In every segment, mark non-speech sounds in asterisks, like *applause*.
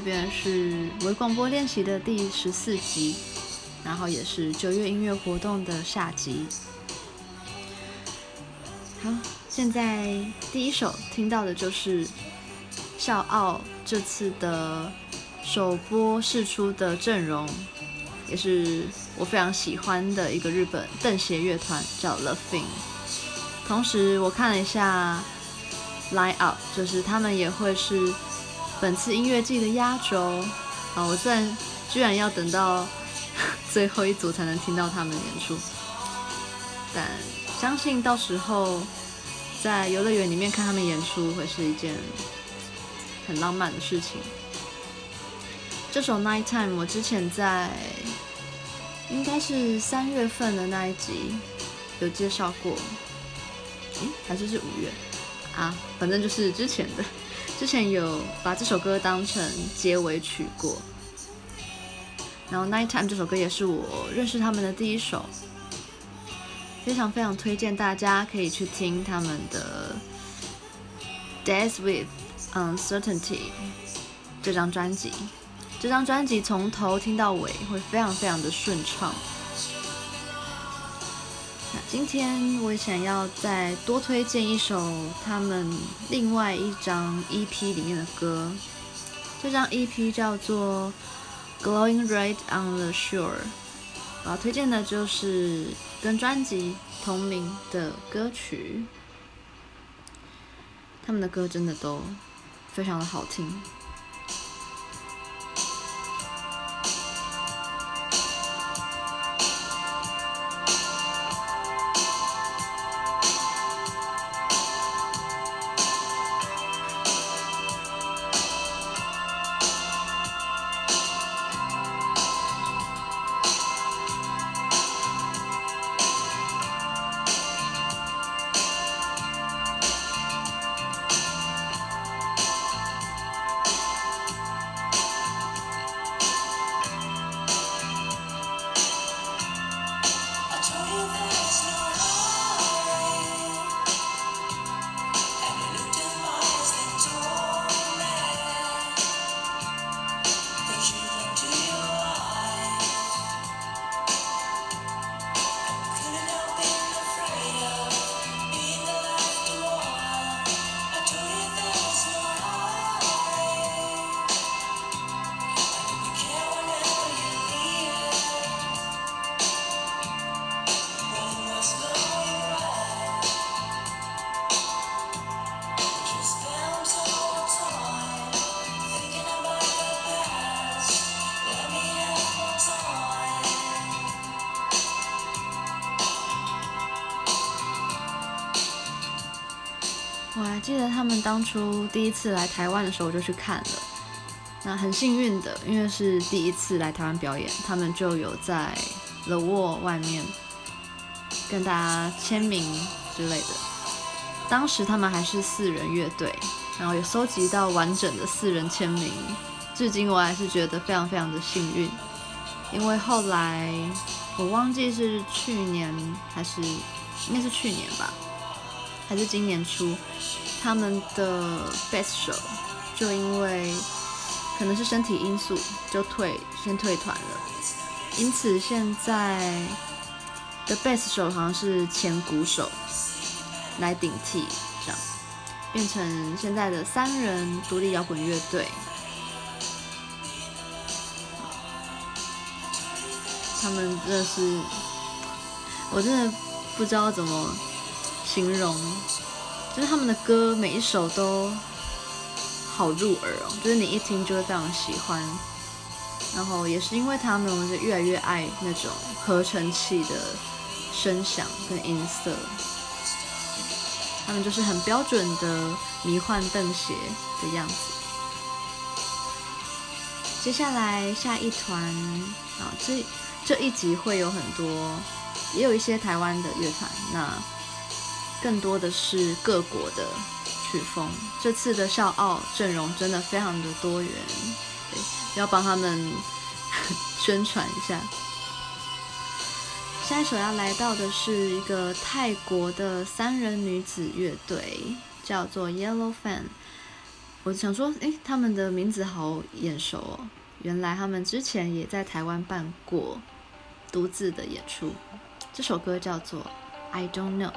这边是微广播练习的第十四集，然后也是九月音乐活动的下集。好，现在第一首听到的就是笑傲这次的首播试出的阵容，也是我非常喜欢的一个日本邓鞋乐团，叫 l o v i n g。同时，我看了一下 line up，就是他们也会是。本次音乐季的压轴啊，我虽然居然要等到 *laughs* 最后一组才能听到他们演出，但相信到时候在游乐园里面看他们演出会是一件很浪漫的事情。这首《Nighttime》我之前在应该是三月份的那一集有介绍过，诶，还是是五月啊，反正就是之前的。之前有把这首歌当成结尾曲过，然后《Nighttime》这首歌也是我认识他们的第一首，非常非常推荐大家可以去听他们的《Death with Uncertainty》这张专辑。这张专辑从头听到尾会非常非常的顺畅。那今天我想要再多推荐一首他们另外一张 EP 里面的歌，这张 EP 叫做《Glowing Red on the Shore》，我要推荐的就是跟专辑同名的歌曲。他们的歌真的都非常的好听。当初第一次来台湾的时候，我就去看了。那很幸运的，因为是第一次来台湾表演，他们就有在 The Wall 外面跟大家签名之类的。当时他们还是四人乐队，然后有收集到完整的四人签名。至今我还是觉得非常非常的幸运，因为后来我忘记是去年还是应该是去年吧。还是今年初，他们的贝斯手就因为可能是身体因素，就退先退团了。因此，现在的贝斯手好像是前鼓手来顶替，这样变成现在的三人独立摇滚乐队。他们真的是，我真的不知道怎么。形容就是他们的歌每一首都好入耳哦，就是你一听就会非常喜欢。然后也是因为他们，我就越来越爱那种合成器的声响跟音色。他们就是很标准的迷幻邓鞋的样子。接下来下一团啊，这这一集会有很多，也有一些台湾的乐团那。更多的是各国的曲风。这次的笑傲阵容真的非常的多元，要帮他们宣传一下。下一首要来到的是一个泰国的三人女子乐队，叫做 Yellow Fan。我想说，诶，他们的名字好眼熟哦，原来他们之前也在台湾办过独自的演出。这首歌叫做《I Don't Know》。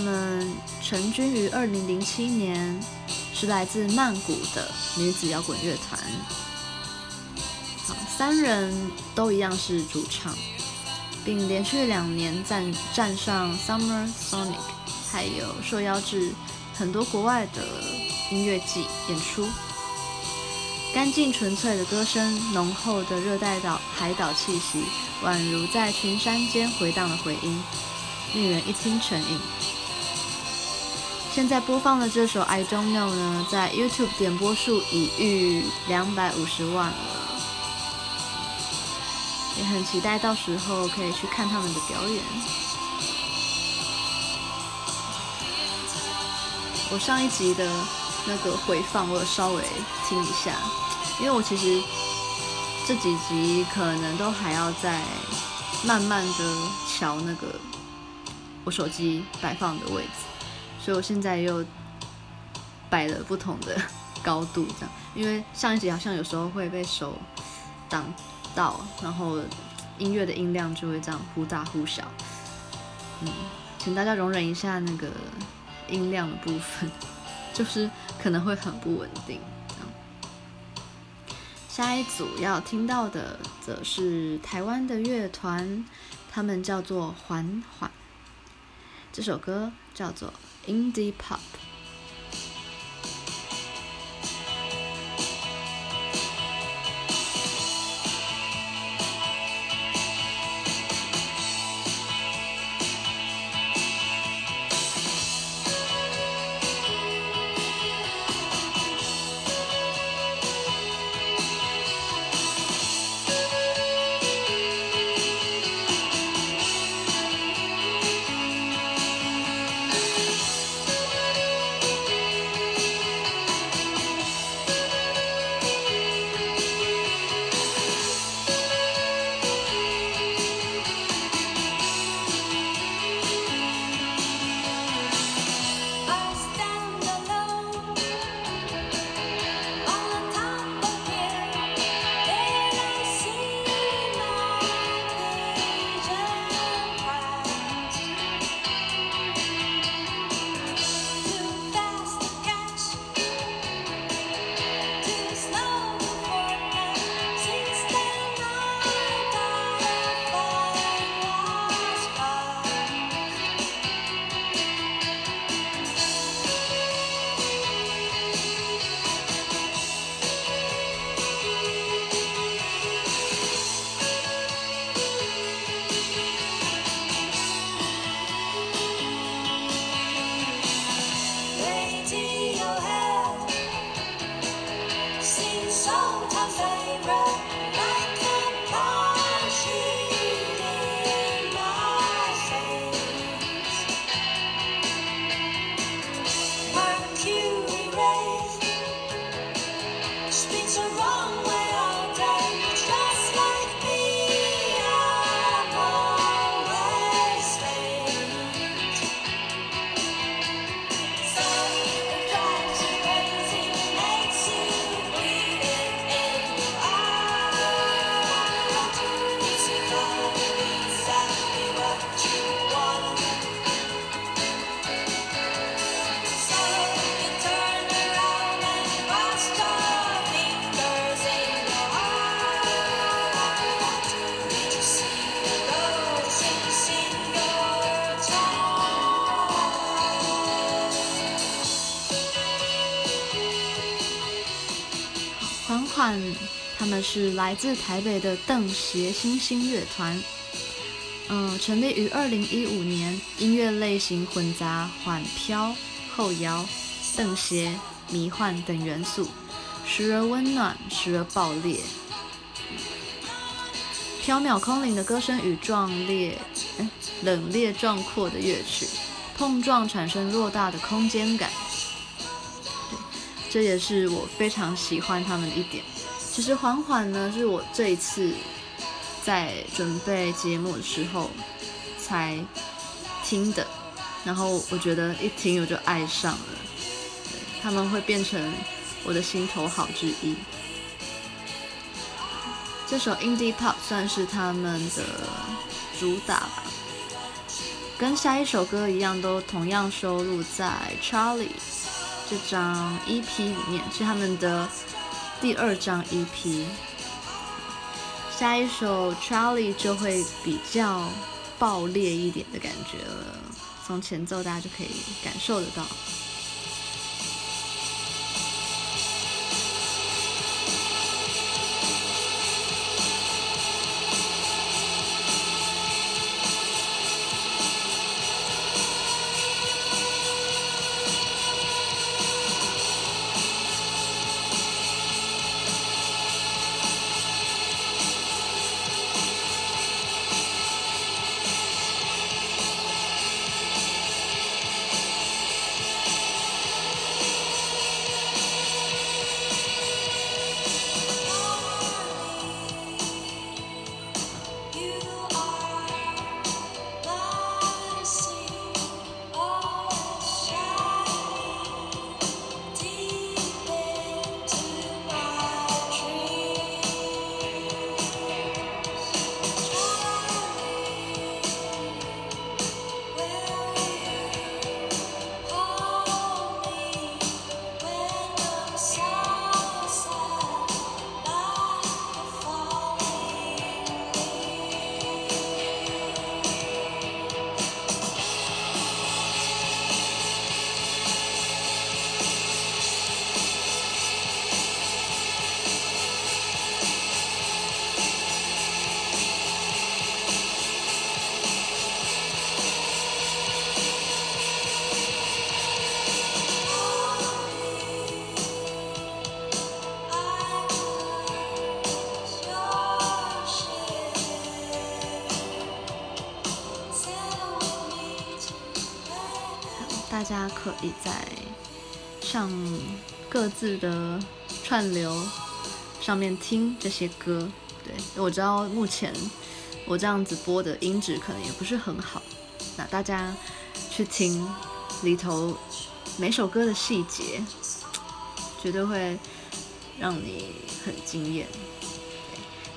们成军于二零零七年，是来自曼谷的女子摇滚乐团。好，三人都一样是主唱，并连续两年站站上 Summer Sonic，还有受邀至很多国外的音乐季演出。干净纯粹的歌声，浓厚的热带岛海岛气息，宛如在群山间回荡的回音。令人一听成瘾。现在播放的这首《I Don't Know》呢，在 YouTube 点播数已逾两百五十万了，也很期待到时候可以去看他们的表演。我上一集的那个回放，我有稍微听一下，因为我其实这几集可能都还要再慢慢的调那个。我手机摆放的位置，所以我现在又摆了不同的高度，这样，因为上一集好像有时候会被手挡到，然后音乐的音量就会这样忽大忽小，嗯，请大家容忍一下那个音量的部分，*laughs* 就是可能会很不稳定。下一组要听到的则是台湾的乐团，他们叫做缓缓。这首歌叫做《Indie Pop》。是来自台北的邓协星星乐团，嗯，成立于二零一五年，音乐类型混杂缓飘、后摇、邓协、迷幻等元素，时而温暖，时而爆裂。飘渺空灵的歌声与壮烈、哎、冷冽壮阔的乐曲碰撞，产生偌大的空间感。这也是我非常喜欢他们的一点。其实缓缓呢，是我这一次在准备节目的时候才听的，然后我觉得一听我就爱上了，他们会变成我的心头好之一。这首 Indie Pop 算是他们的主打吧，跟下一首歌一样，都同样收录在 Charlie 这张 EP 里面，是他们的第二张 EP。下一首 Charlie 就会比较爆裂一点的感觉了，从前奏大家就可以感受得到。大家可以在上各自的串流上面听这些歌。对，我知道目前我这样子播的音质可能也不是很好，那大家去听里头每首歌的细节，绝对会让你很惊艳。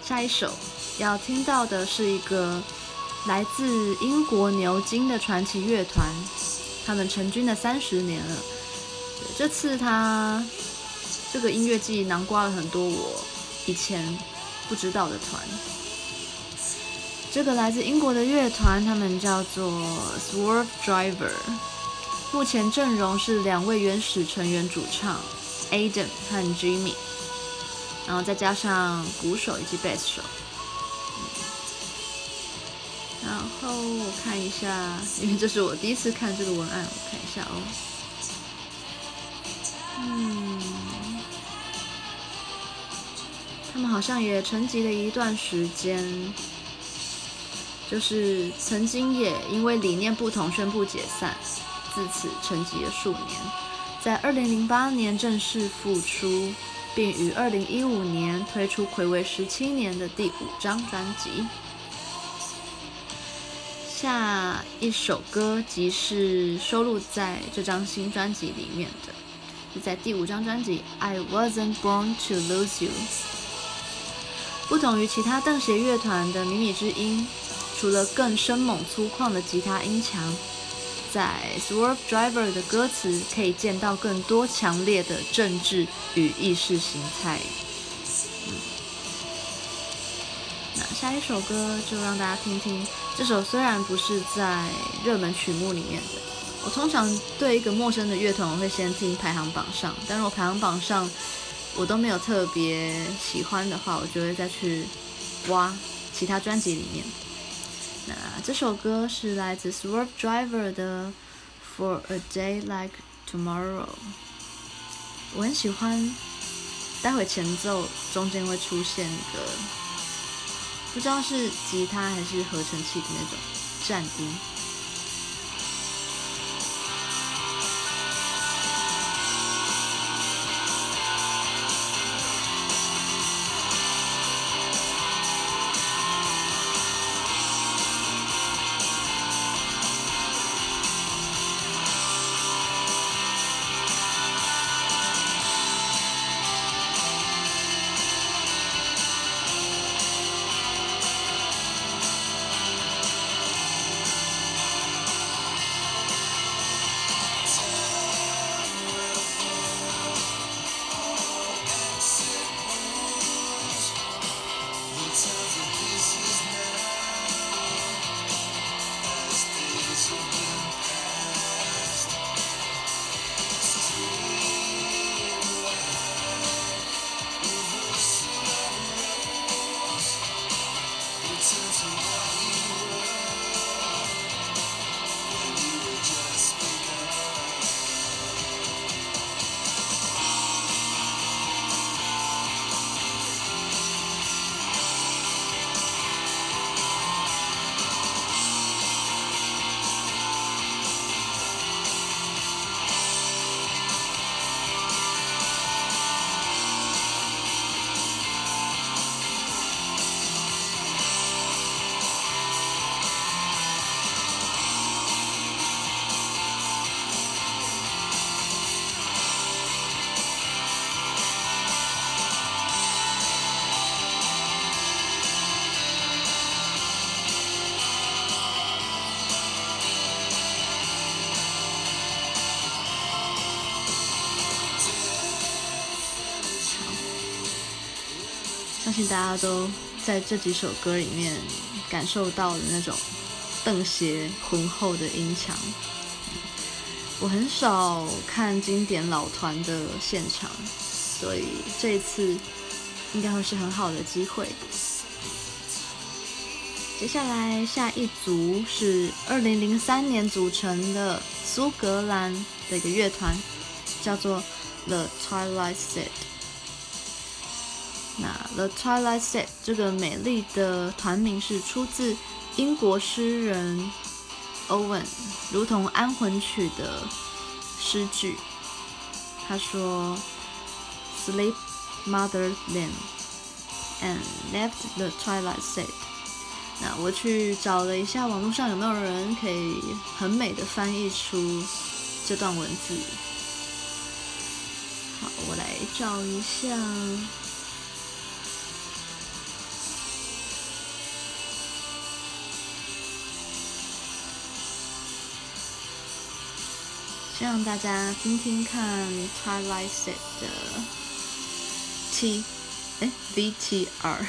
下一首要听到的是一个来自英国牛津的传奇乐团。他们成军的三十年了，这次他这个音乐季囊括了很多我以前不知道的团。这个来自英国的乐团，他们叫做 Swerve Driver，目前阵容是两位原始成员主唱 Adam 和 Jimmy，然后再加上鼓手以及贝斯手。看一下，因为这是我第一次看这个文案，我看一下哦。嗯，他们好像也沉寂了一段时间，就是曾经也因为理念不同宣布解散，自此沉寂了数年，在二零零八年正式复出，并于二零一五年推出睽违十七年的第五张专辑。下一首歌即是收录在这张新专辑里面的，是在第五张专辑《I Wasn't Born to Lose You》。不同于其他邓协乐团的靡靡之音，除了更生猛粗犷的吉他音墙，在 Swerve Driver 的歌词可以见到更多强烈的政治与意识形态。下一首歌就让大家听听。这首虽然不是在热门曲目里面的，我通常对一个陌生的乐团，我会先听排行榜上。但如果排行榜上我都没有特别喜欢的话，我就会再去挖其他专辑里面。那这首歌是来自 Swerve Driver 的《For a Day Like Tomorrow》，我很喜欢。待会前奏中间会出现一个，不知道是吉他还是合成器的那种战音。相信大家都在这几首歌里面感受到了那种邓鞋浑厚的音墙。我很少看经典老团的现场，所以这一次应该会是很好的机会。接下来下一组是二零零三年组成的苏格兰的一个乐团，叫做 The Twilight Sad。那 The Twilight Sad 这个美丽的团名是出自英国诗人 Owen 如同安魂曲的诗句。他说：“Sleep, mother limb, and left the twilight sad。”那我去找了一下网络上有没有人可以很美的翻译出这段文字。好，我来找一下。让大家听听看 Twilight 的 T，哎，VTR。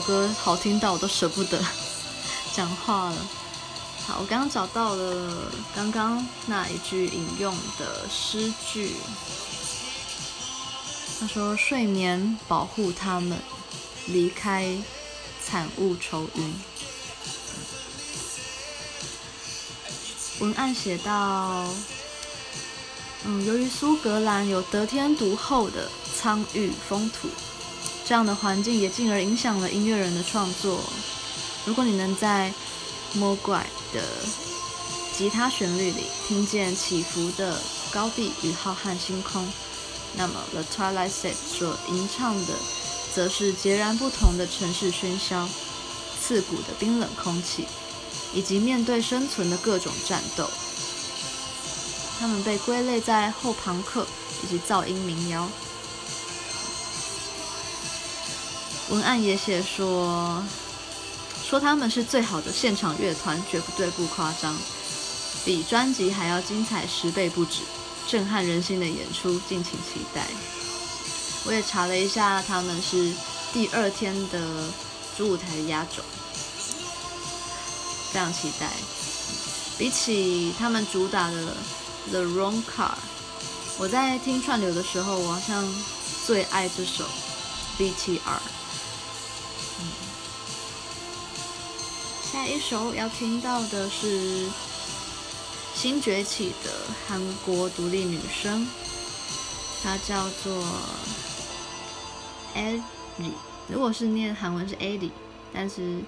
歌好听到我都舍不得 *laughs* 讲话了。好，我刚刚找到了刚刚那一句引用的诗句，他说：“睡眠保护他们，离开惨雾愁云。”文案写到。嗯，由于苏格兰有得天独厚的苍郁风土，这样的环境也进而影响了音乐人的创作。如果你能在魔怪的吉他旋律里听见起伏的高地与浩瀚星空，那么 The Twilight Set 所吟唱的，则是截然不同的城市喧嚣、刺骨的冰冷空气，以及面对生存的各种战斗。他们被归类在后朋克以及噪音民谣。文案也写说，说他们是最好的现场乐团，绝不对不夸张，比专辑还要精彩十倍不止，震撼人心的演出，敬请期待。我也查了一下，他们是第二天的主舞台的压轴，非常期待。比起他们主打的。The Wrong Car，我在听串流的时候，我好像最爱这首 BTR。下一首要听到的是新崛起的韩国独立女声，她叫做 Airy。如果是念韩文是 Airy，但是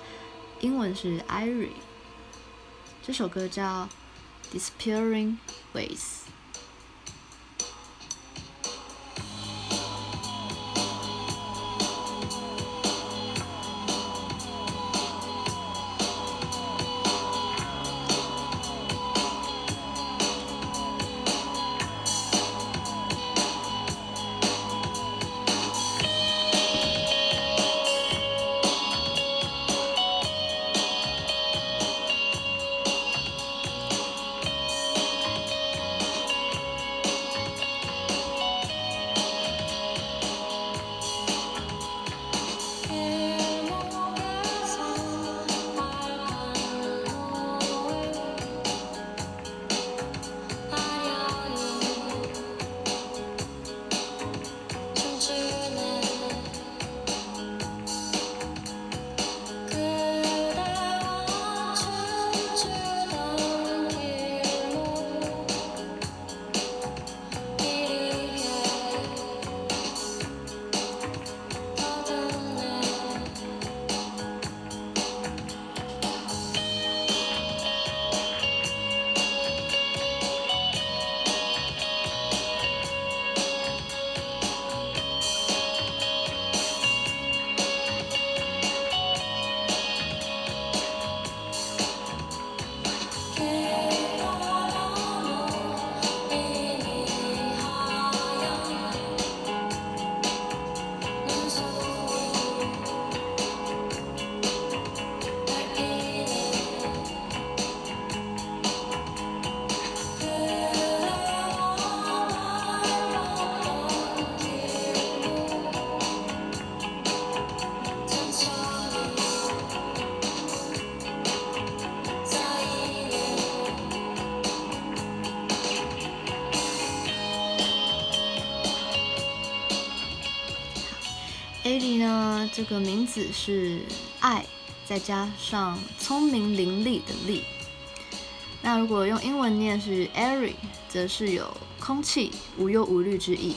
英文是 Irie。这首歌叫。Disappearing Ways。这个名字是爱，再加上聪明伶俐的俐。那如果用英文念是 Airy，则是有空气、无忧无虑之意。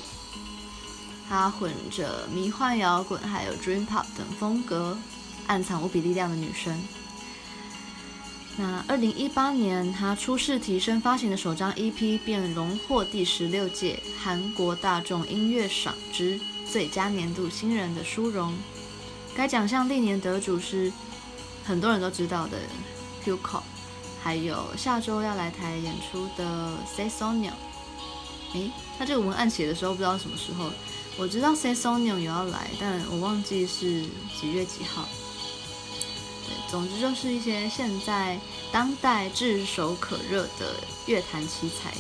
它混着迷幻摇滚还有 Dream Pop 等风格，暗藏无比力量的女生。那二零一八年，她初试啼声发行的首张 EP 便荣获第十六届韩国大众音乐赏之。最佳年度新人的殊荣，该奖项历年得主是很多人都知道的 Hyukoh，还有下周要来台演出的 SESONYEON。诶，他这个文案写的时候不知道什么时候，我知道 SESONYEON 有要来，但我忘记是几月几号。对，总之就是一些现在当代炙手可热的乐坛奇才。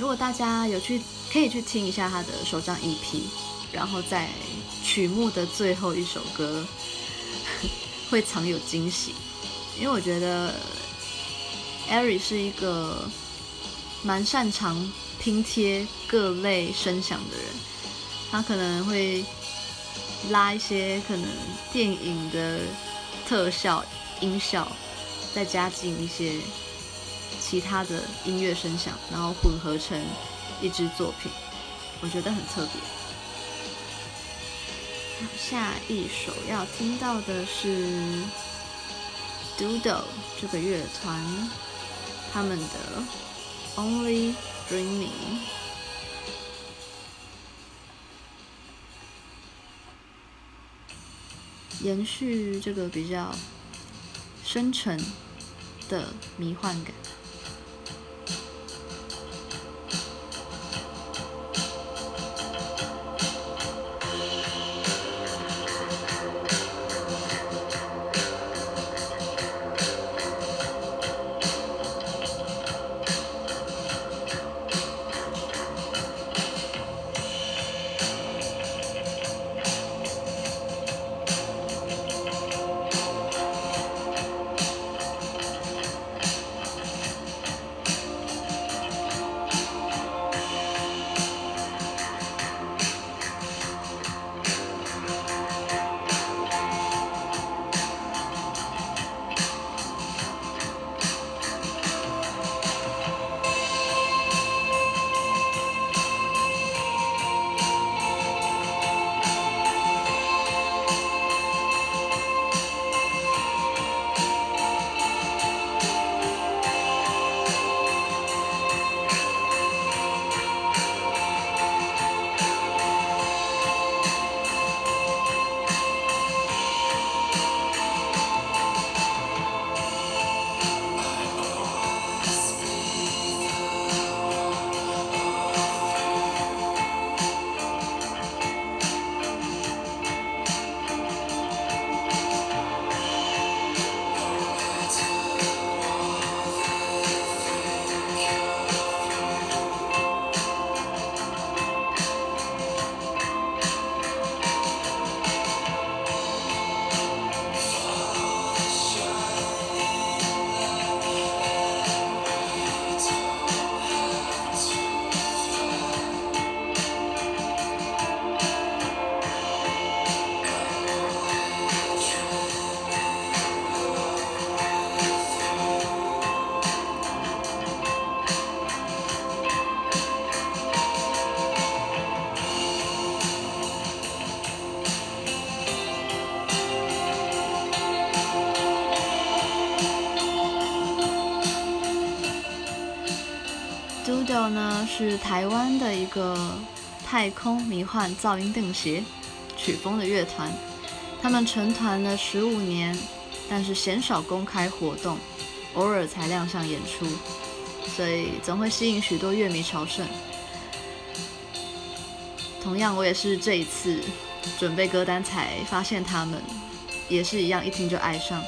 如果大家有去可以去听一下他的首张 EP，然后在曲目的最后一首歌 *laughs* 会藏有惊喜，因为我觉得 Ari 是一个蛮擅长拼贴各类声响的人，他可能会拉一些可能电影的特效音效，再加进一些其他的音乐声响，然后混合成。一支作品，我觉得很特别。下一首要听到的是 Doodle 这个乐团，他们的 Only Dreaming，延续这个比较深沉的迷幻感。是台湾的一个太空迷幻噪音定鞋曲风的乐团，他们成团了十五年，但是鲜少公开活动，偶尔才亮相演出，所以总会吸引许多乐迷朝圣。同样，我也是这一次准备歌单才发现他们，也是一样，一听就爱上。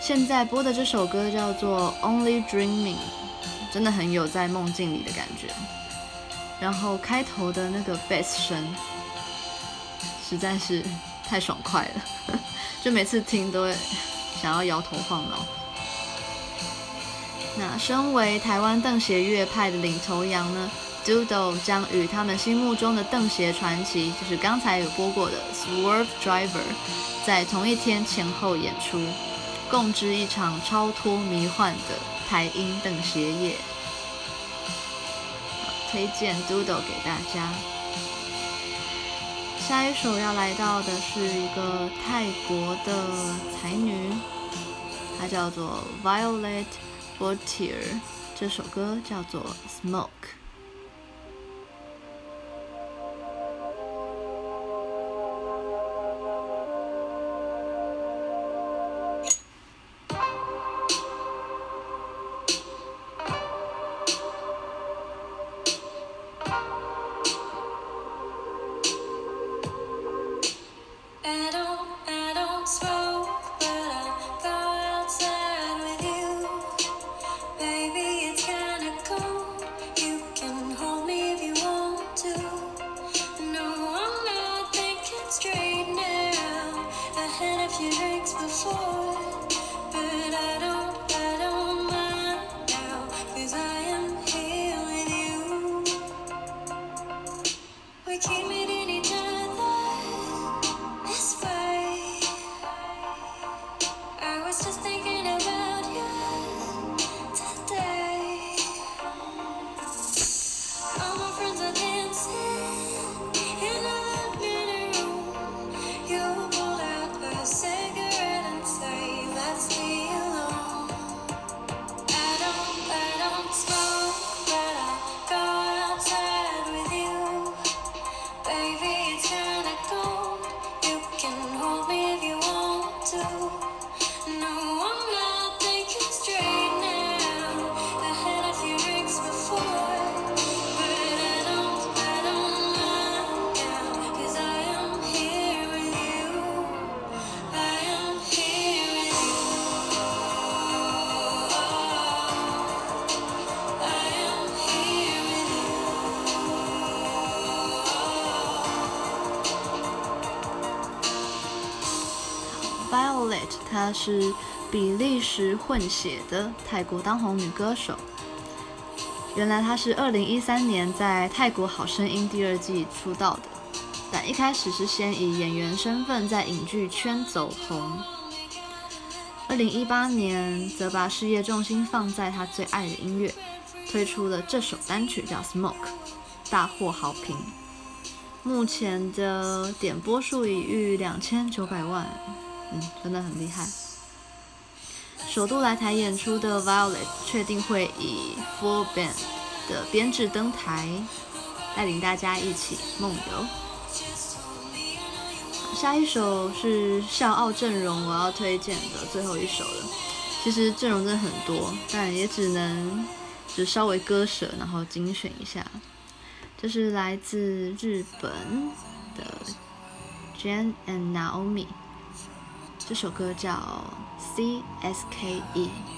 现在播的这首歌叫做《Only Dreaming》。真的很有在梦境里的感觉，然后开头的那个 bass 声实在是太爽快了，*laughs* 就每次听都会想要摇头晃脑。那身为台湾瞪鞋乐派的领头羊呢，Doodle 将与他们心目中的瞪鞋传奇，就是刚才有播过的 Swerve Driver，在同一天前后演出，共织一场超脱迷幻的。台音等学业，推荐 Doodle 给大家。下一首要来到的是一个泰国的才女，她叫做 Violet Voltier，这首歌叫做 Smoke。so 是比利时混血的泰国当红女歌手。原来她是二零一三年在《泰国好声音》第二季出道的，但一开始是先以演员身份在影剧圈走红。二零一八年则把事业重心放在她最爱的音乐，推出了这首单曲叫《Smoke》，大获好评。目前的点播数已逾两千九百万，嗯，真的很厉害。首度来台演出的 Violet 确定会以 Full Band 的编制登台，带领大家一起梦游。下一首是笑傲阵容我要推荐的最后一首了。其实阵容真的很多，但也只能只稍微割舍，然后精选一下。这是来自日本的 Jane and Naomi，这首歌叫 CSKE。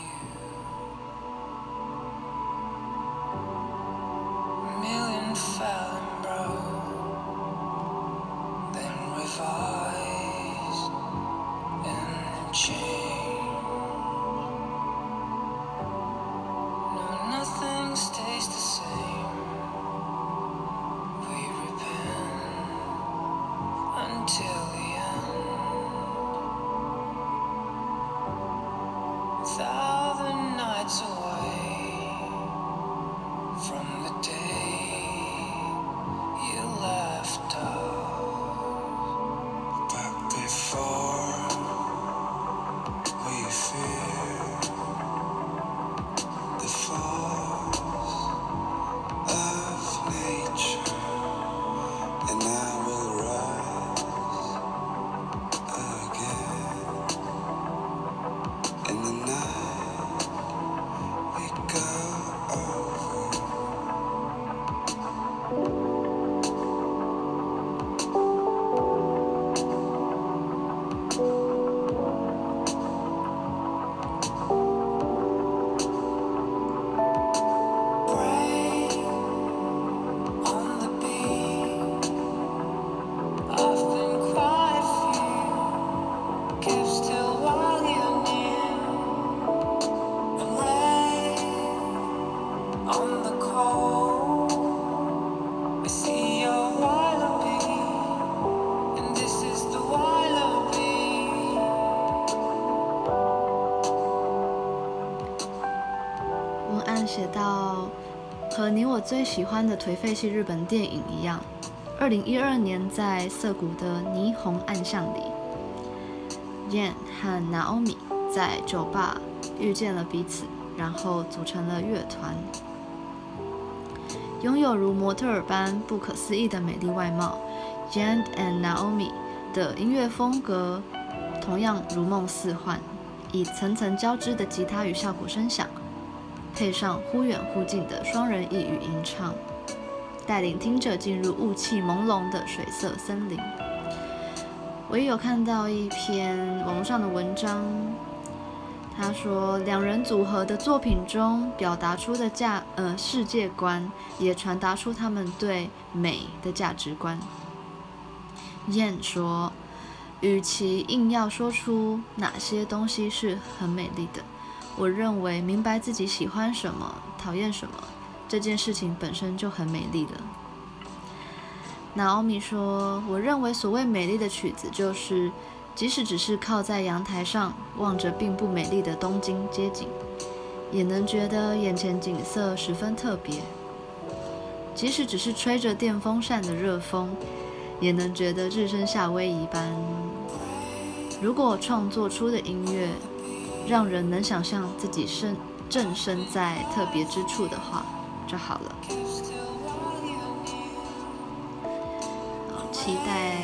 最喜欢的颓废系日本电影一样，二零一二年在涩谷的霓虹暗巷里，Yen 和 Naomi 在酒吧遇见了彼此，然后组成了乐团。拥有如模特儿般不可思议的美丽外貌，Yen and Naomi 的音乐风格同样如梦似幻，以层层交织的吉他与效果声响。配上忽远忽近的双人一语吟唱，带领听者进入雾气朦胧的水色森林。我也有看到一篇网络上的文章，他说两人组合的作品中表达出的价呃世界观，也传达出他们对美的价值观。燕说，与其硬要说出哪些东西是很美丽的。我认为明白自己喜欢什么、讨厌什么这件事情本身就很美丽了。那奥米说：“我认为所谓美丽的曲子，就是即使只是靠在阳台上望着并不美丽的东京街景，也能觉得眼前景色十分特别；即使只是吹着电风扇的热风，也能觉得置身夏威夷般。如果创作出的音乐，”让人能想象自己身正身在特别之处的话就好了。好，期待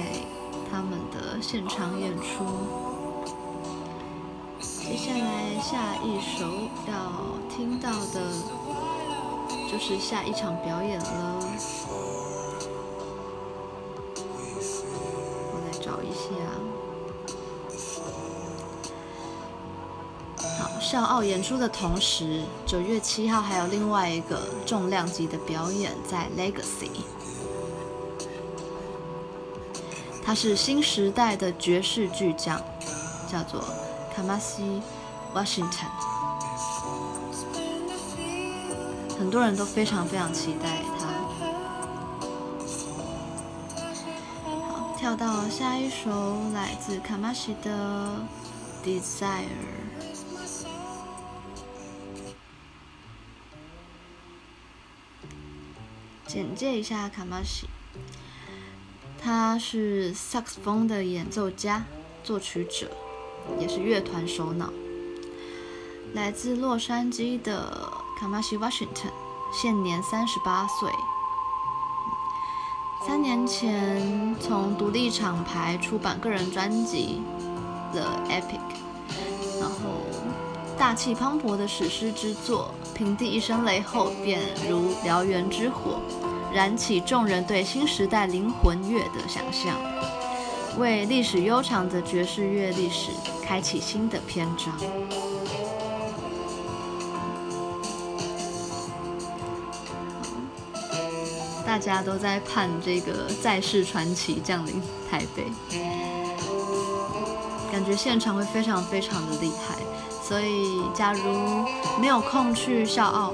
他们的现场演出。接下来下一首要听到的，就是下一场表演了。笑傲演出的同时，九月七号还有另外一个重量级的表演在 Legacy。他是新时代的爵士巨匠，叫做卡玛西 Washington，很多人都非常非常期待他。好，跳到下一首来自卡玛西的 Desire。简介一下卡玛西，他是萨克斯风的演奏家、作曲者，也是乐团首脑。来自洛杉矶的卡玛西 Washington，现年三十八岁。三年前从独立厂牌出版个人专辑《The Epic》，大气磅礴的史诗之作，平地一声雷后，便如燎原之火。燃起众人对新时代灵魂乐的想象，为历史悠长的爵士乐历史开启新的篇章。大家都在盼这个在世传奇降临台北，感觉现场会非常非常的厉害。所以，假如没有空去笑傲。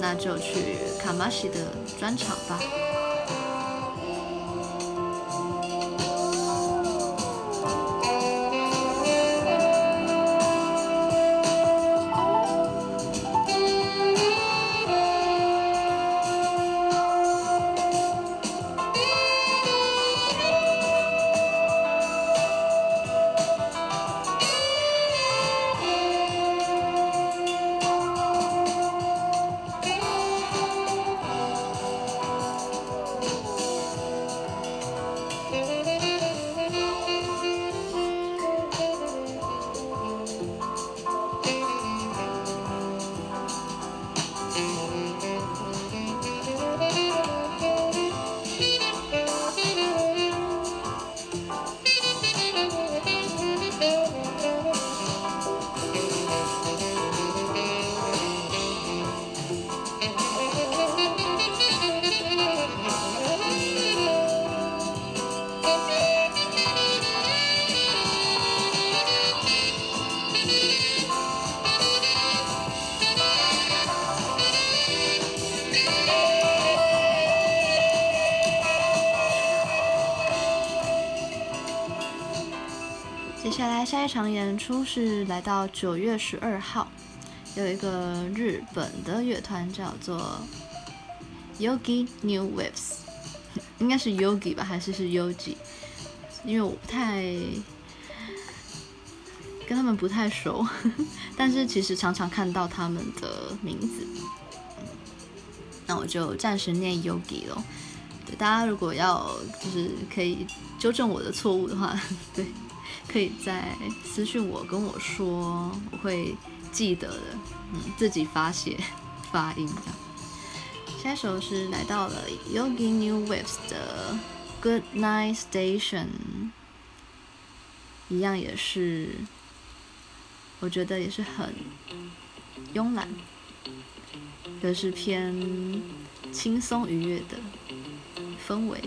那就去卡玛西的专场吧。出是来到九月十二号，有一个日本的乐团叫做 Yogi New Waves，应该是 Yogi 吧，还是是 Yogi？因为我不太跟他们不太熟，但是其实常常看到他们的名字，那我就暂时念 Yogi 咯。对，大家如果要就是可以纠正我的错误的话，*laughs* 对。可以再私信我跟我说，我会记得的。嗯，自己发写发音这样。下一首是来到了 Yogi New Waves 的 Good Night Station，一样也是，我觉得也是很慵懒，可是偏轻松愉悦的氛围。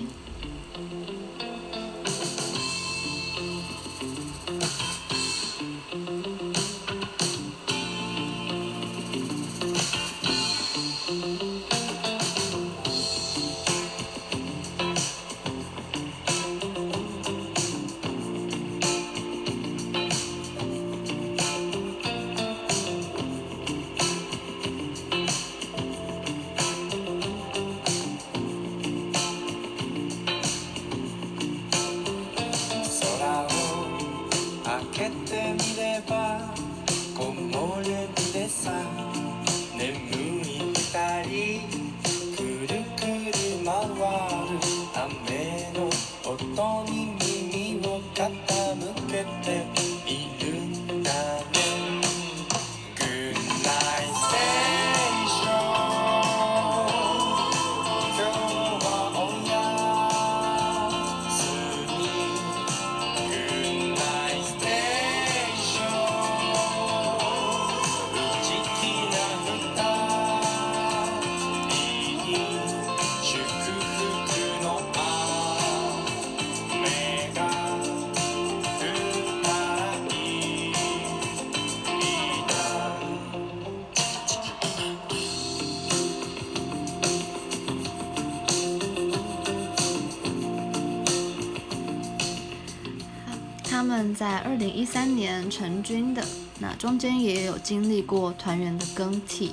在二零一三年成军的，那中间也有经历过团员的更替。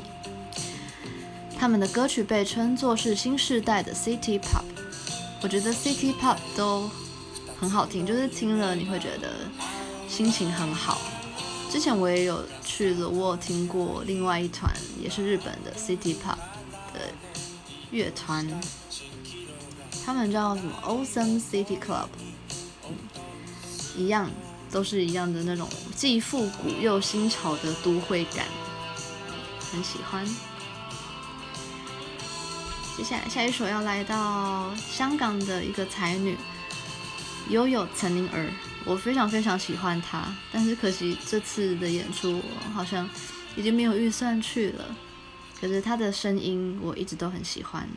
他们的歌曲被称作是新世代的 City Pop，我觉得 City Pop 都很好听，就是听了你会觉得心情很好。之前我也有去了，我有听过另外一团也是日本的 City Pop 的乐团，他们叫什么？Awesome City Club，嗯，一样。都是一样的那种既复古又新潮的都会感，很喜欢。接下来下一首要来到香港的一个才女，悠悠岑宁儿，我非常非常喜欢她，但是可惜这次的演出我好像已经没有预算去了。可是她的声音我一直都很喜欢，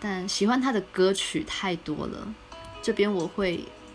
但喜欢她的歌曲太多了，这边我会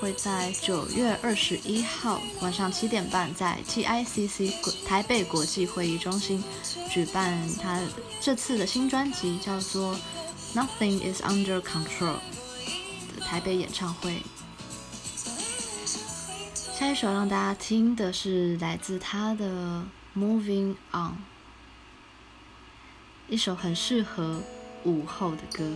会在九月二十一号晚上七点半在 TICC 台北国际会议中心举办他这次的新专辑，叫做《Nothing Is Under Control》的台北演唱会。下一首让大家听的是来自他的《Moving On》，一首很适合午后的歌。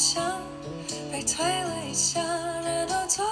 像被推了一下，然后走。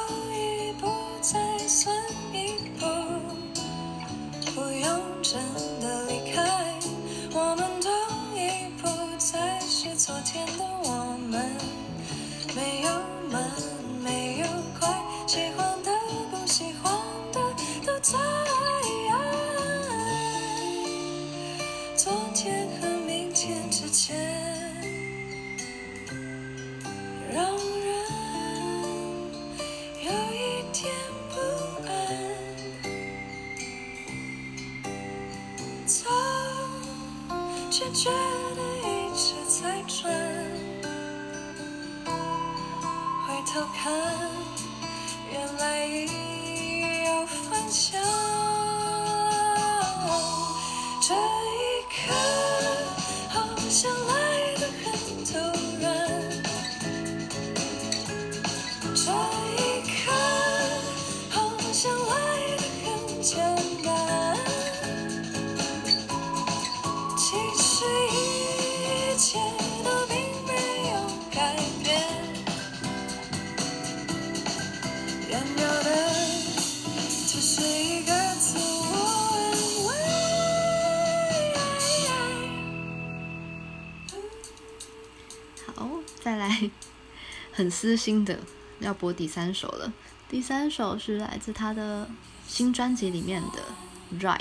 私心的要播第三首了。第三首是来自他的新专辑里面的《Ride》。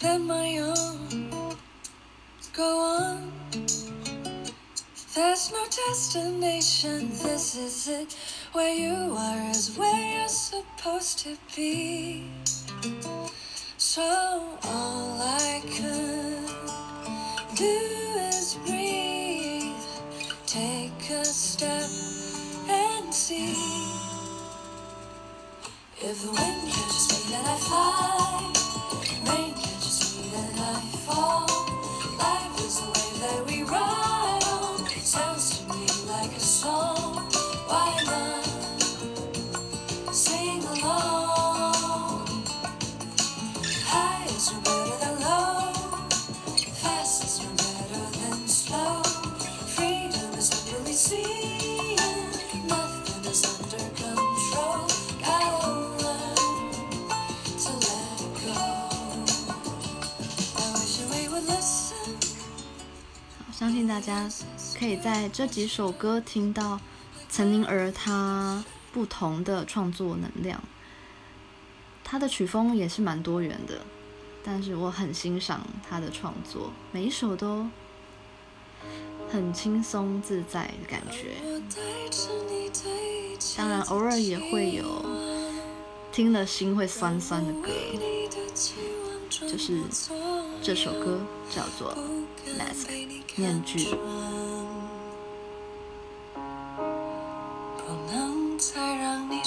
than my own. Go on. There's no destination, this is it. Where you are is where you're supposed to be. So all I could do is breathe, take a step and see. If the wind catches me, then I fly. Rain 大家可以在这几首歌听到陈宁儿她不同的创作能量。她的曲风也是蛮多元的，但是我很欣赏她的创作，每一首都很轻松自在的感觉。当然，偶尔也会有听了心会酸酸的歌，就是这首歌叫做《Mask》。面具。不能再让你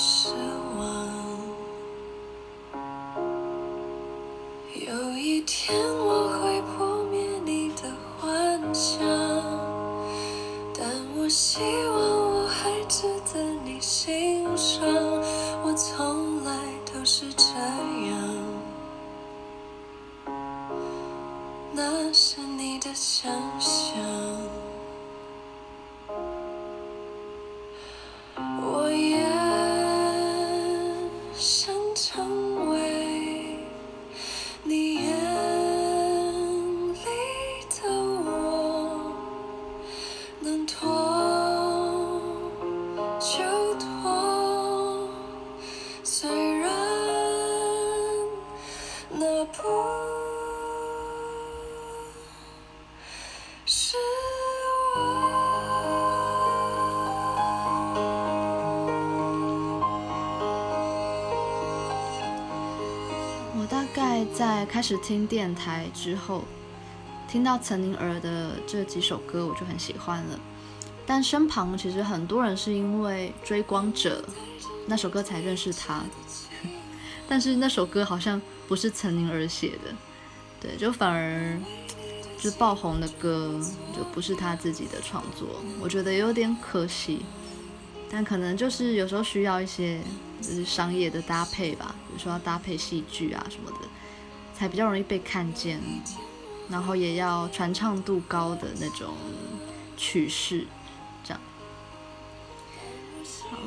在开始听电台之后，听到岑宁儿的这几首歌，我就很喜欢了。但身旁其实很多人是因为《追光者》那首歌才认识他，*laughs* 但是那首歌好像不是岑宁儿写的，对，就反而就爆红的歌就不是他自己的创作，我觉得有点可惜。但可能就是有时候需要一些就是商业的搭配吧，比如说要搭配戏剧啊什么的。才比较容易被看见，然后也要传唱度高的那种曲式，这样。好，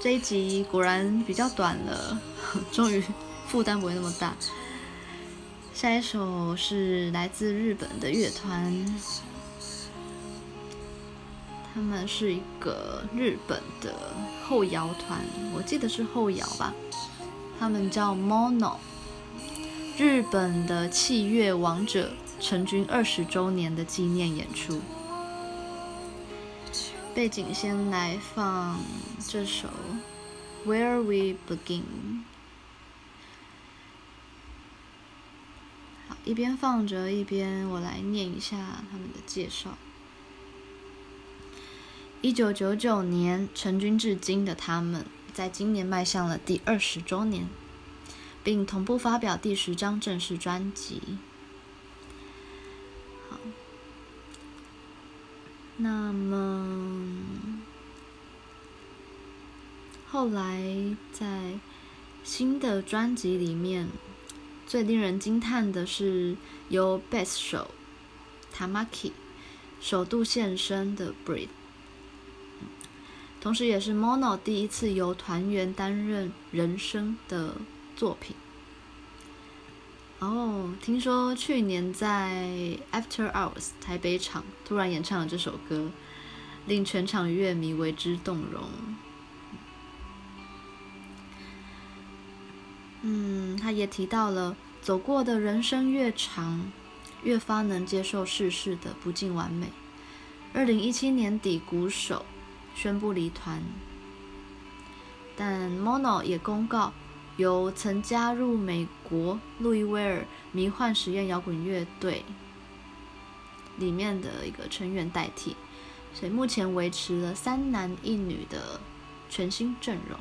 这一集果然比较短了，*laughs* 终于负担不会那么大。下一首是来自日本的乐团，他们是一个日本的后摇团，我记得是后摇吧，他们叫 Mono。日本的器乐王者成军二十周年的纪念演出，背景先来放这首《Where We Begin》。好，一边放着一边我来念一下他们的介绍。一九九九年成军至今的他们，在今年迈向了第二十周年。并同步发表第十张正式专辑。好，那么后来在新的专辑里面，最令人惊叹的是由贝斯手 Tamaki 首度现身的《Breat》，同时也是 Mono 第一次由团员担任人声的作品。哦，听说去年在 After Hours 台北场突然演唱了这首歌，令全场乐迷为之动容。嗯，他也提到了，走过的人生越长，越发能接受世事的不尽完美。二零一七年底，鼓手宣布离团，但 Mono 也公告由曾加入美国路易威尔迷幻实验摇滚乐队里面的一个成员代替，所以目前维持了三男一女的全新阵容。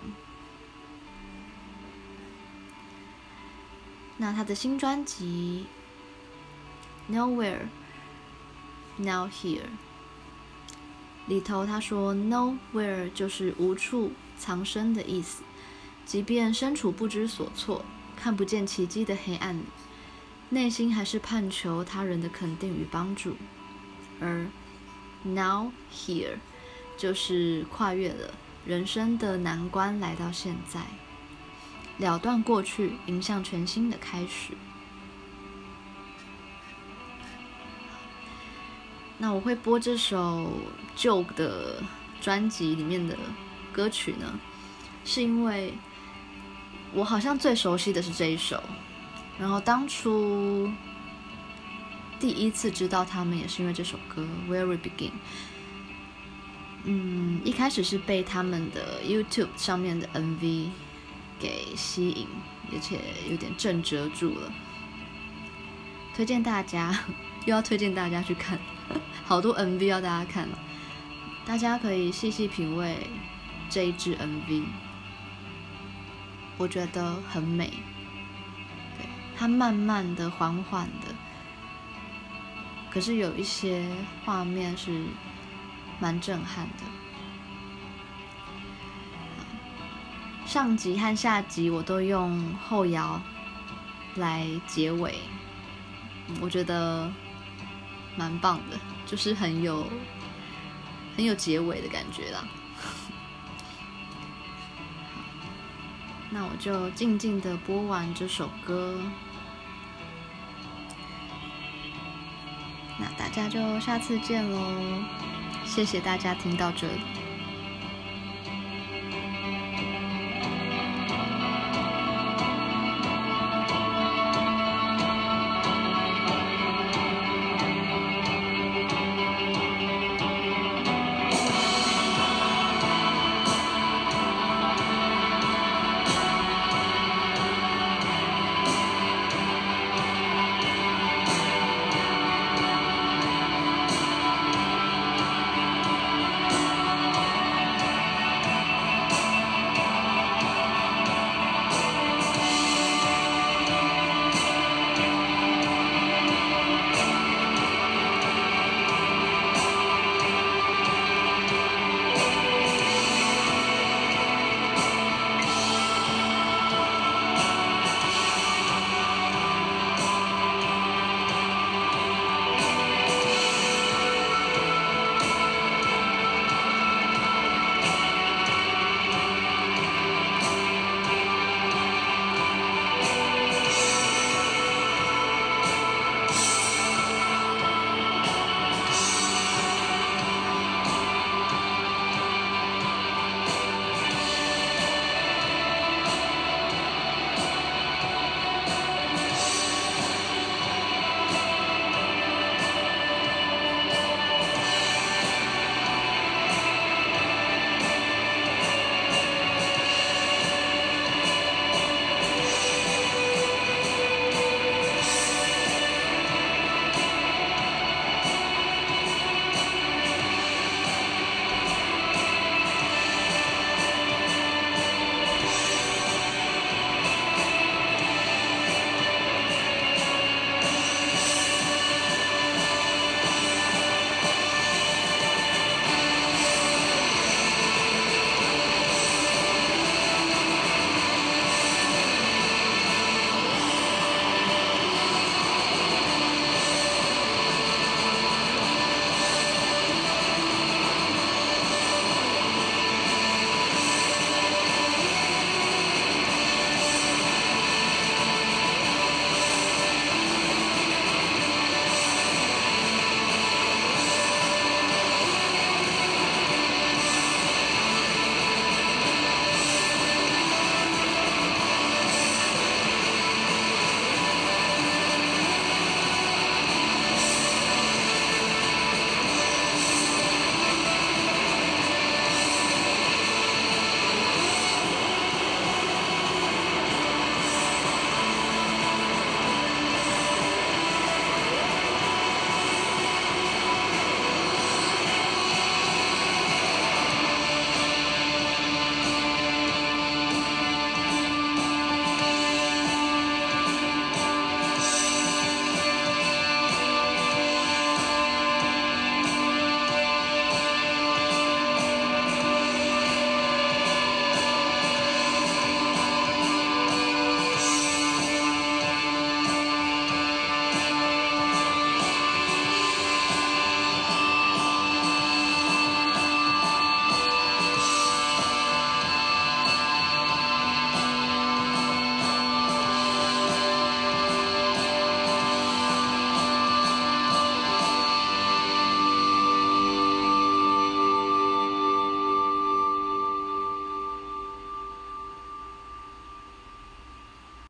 那他的新专辑《Nowhere Now Here》里头，他说 “Nowhere” 就是无处藏身的意思。即便身处不知所措、看不见奇迹的黑暗里，内心还是盼求他人的肯定与帮助。而 “Now Here” 就是跨越了人生的难关，来到现在。了断过去，迎向全新的开始。那我会播这首旧的专辑里面的歌曲呢，是因为我好像最熟悉的是这一首。然后当初第一次知道他们，也是因为这首歌《Where We Begin》。嗯，一开始是被他们的 YouTube 上面的 MV。给吸引，而且有点震慑住了。推荐大家，*laughs* 又要推荐大家去看，*laughs* 好多 MV 要大家看了，大家可以细细品味这一支 MV，我觉得很美。对，它慢慢的、缓缓的，可是有一些画面是蛮震撼的。上集和下集我都用后摇来结尾，我觉得蛮棒的，就是很有很有结尾的感觉啦。那我就静静的播完这首歌，那大家就下次见喽，谢谢大家听到这里。